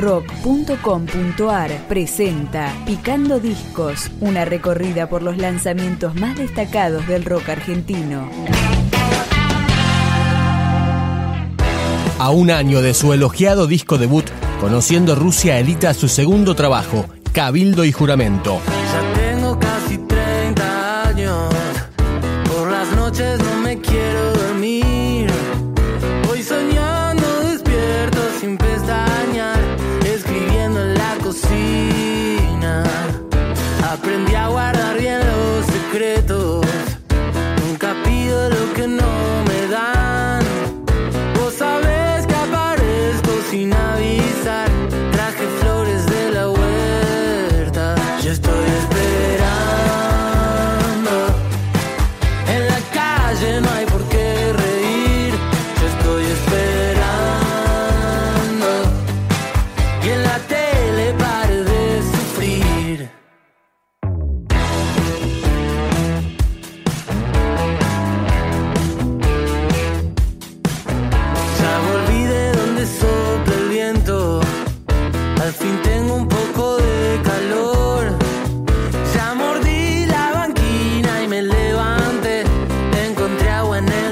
rock.com.ar presenta Picando Discos, una recorrida por los lanzamientos más destacados del rock argentino. A un año de su elogiado disco debut, Conociendo Rusia edita su segundo trabajo, Cabildo y Juramento. Ya tengo casi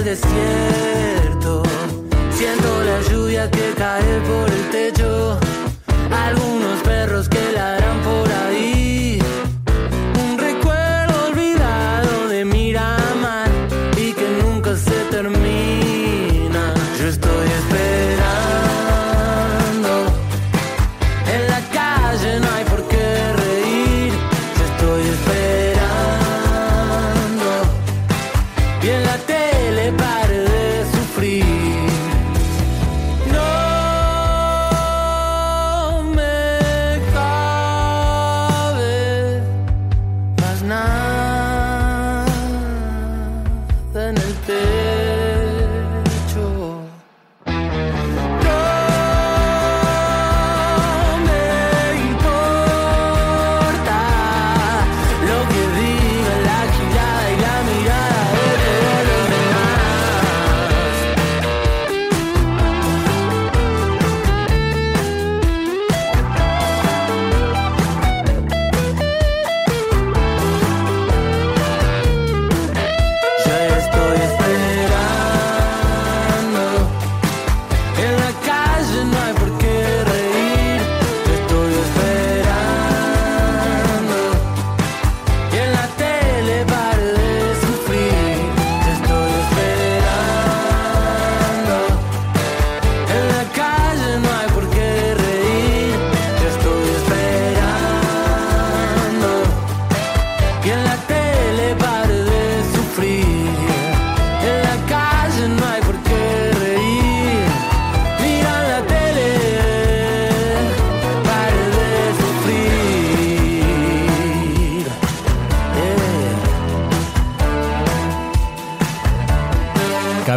desierto, siendo la lluvia que cae por el techo.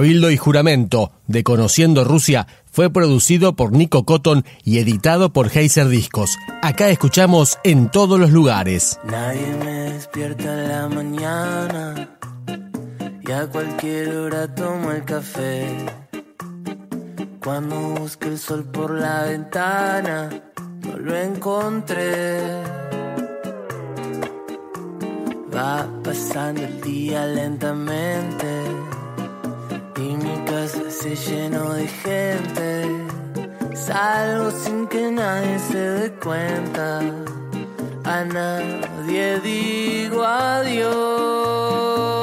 Cabildo y Juramento de Conociendo Rusia fue producido por Nico Cotton y editado por Heiser Discos. Acá escuchamos en todos los lugares. Nadie me despierta en la mañana y a cualquier hora tomo el café. Cuando busqué el sol por la ventana, no lo encontré. Va pasando el día lentamente se llenó de gente. Salgo sin que nadie se dé cuenta. A nadie digo adiós.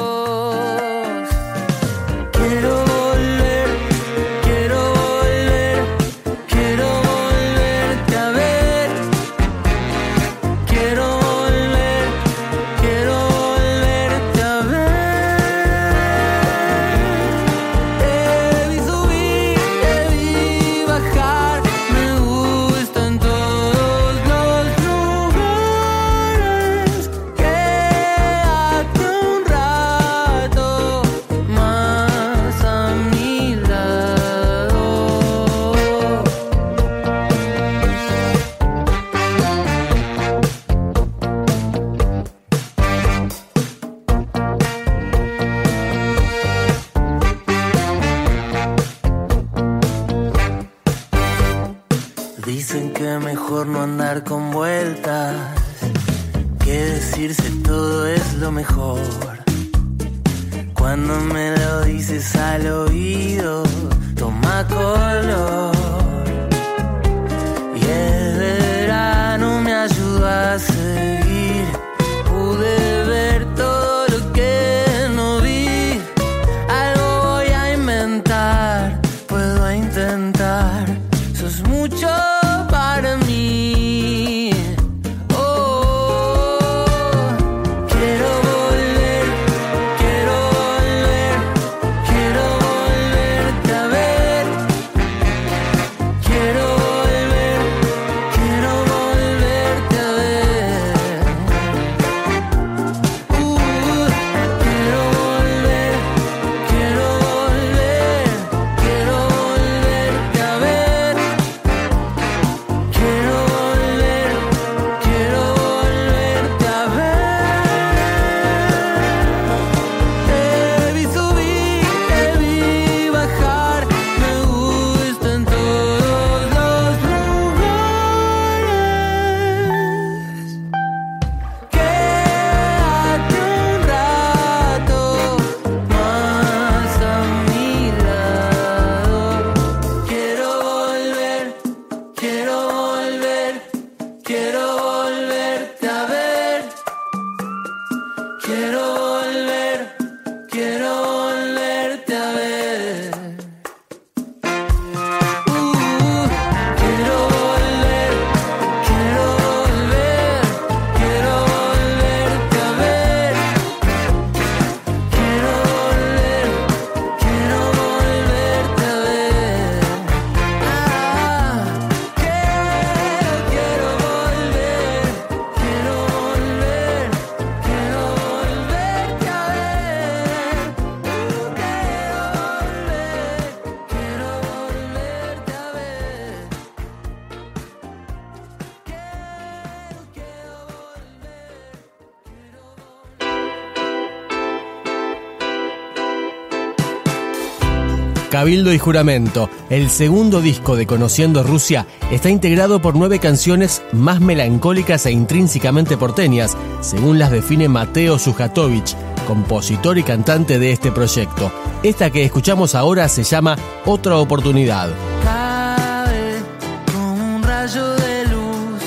Cuando me lo dices al oído, toma color. quiero Cabildo y Juramento, el segundo disco de Conociendo Rusia, está integrado por nueve canciones más melancólicas e intrínsecamente porteñas, según las define Mateo Sujatovich, compositor y cantante de este proyecto. Esta que escuchamos ahora se llama Otra Oportunidad. Cabe un rayo de luz,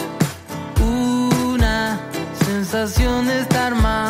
una sensación de estar mal.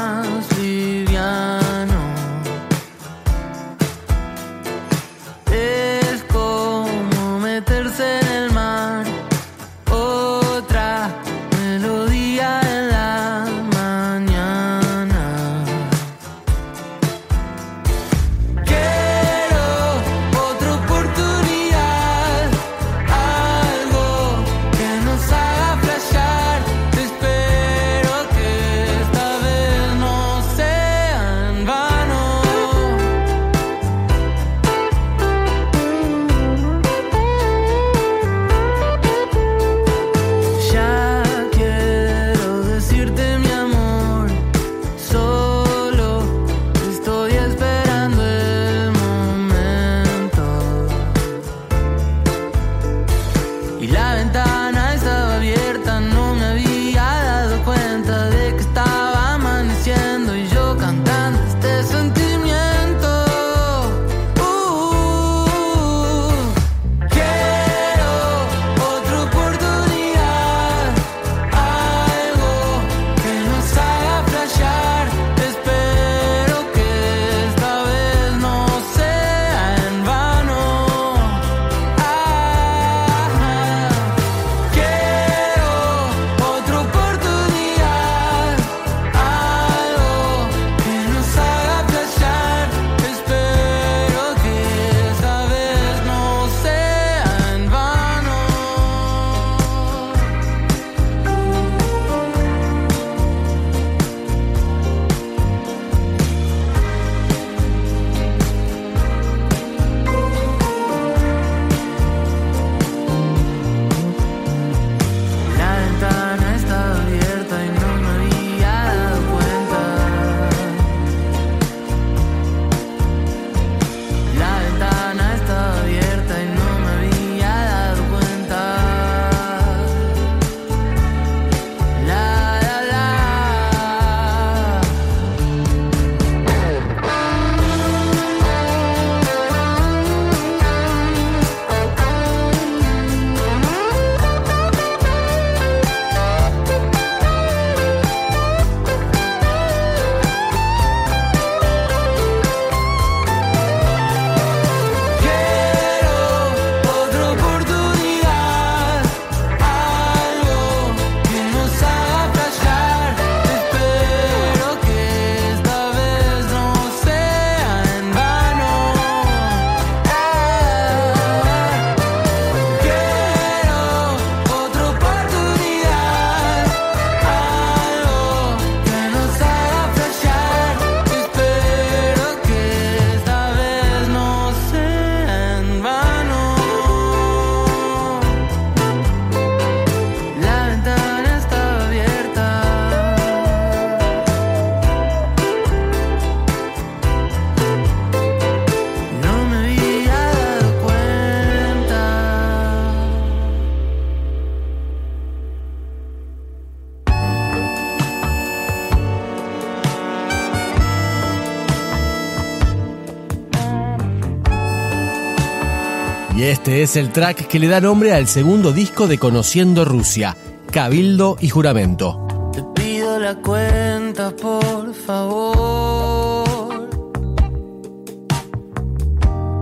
Este es el track que le da nombre al segundo disco de Conociendo Rusia, Cabildo y Juramento. Te pido la cuenta, por favor.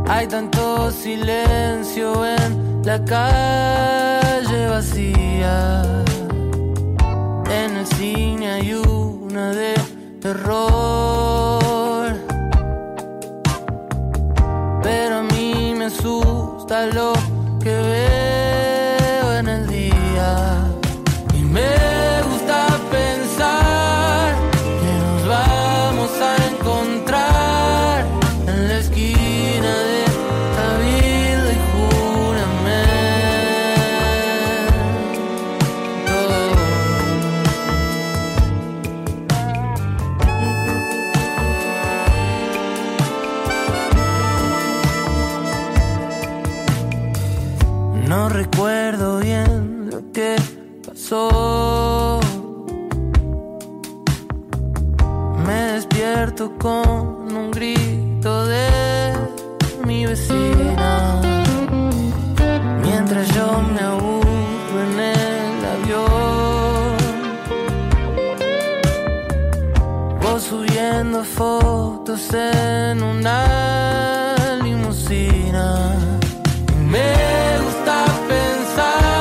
Hay tanto silencio en la calle vacía. En el cine hay una de terror. Lo que veo en el día. Y me gusta pensar que nos vamos a encontrar en la esquina un grito de mi vecina. Mientras yo me aburro en el avión. Vos subiendo fotos en una limusina. Me gusta pensar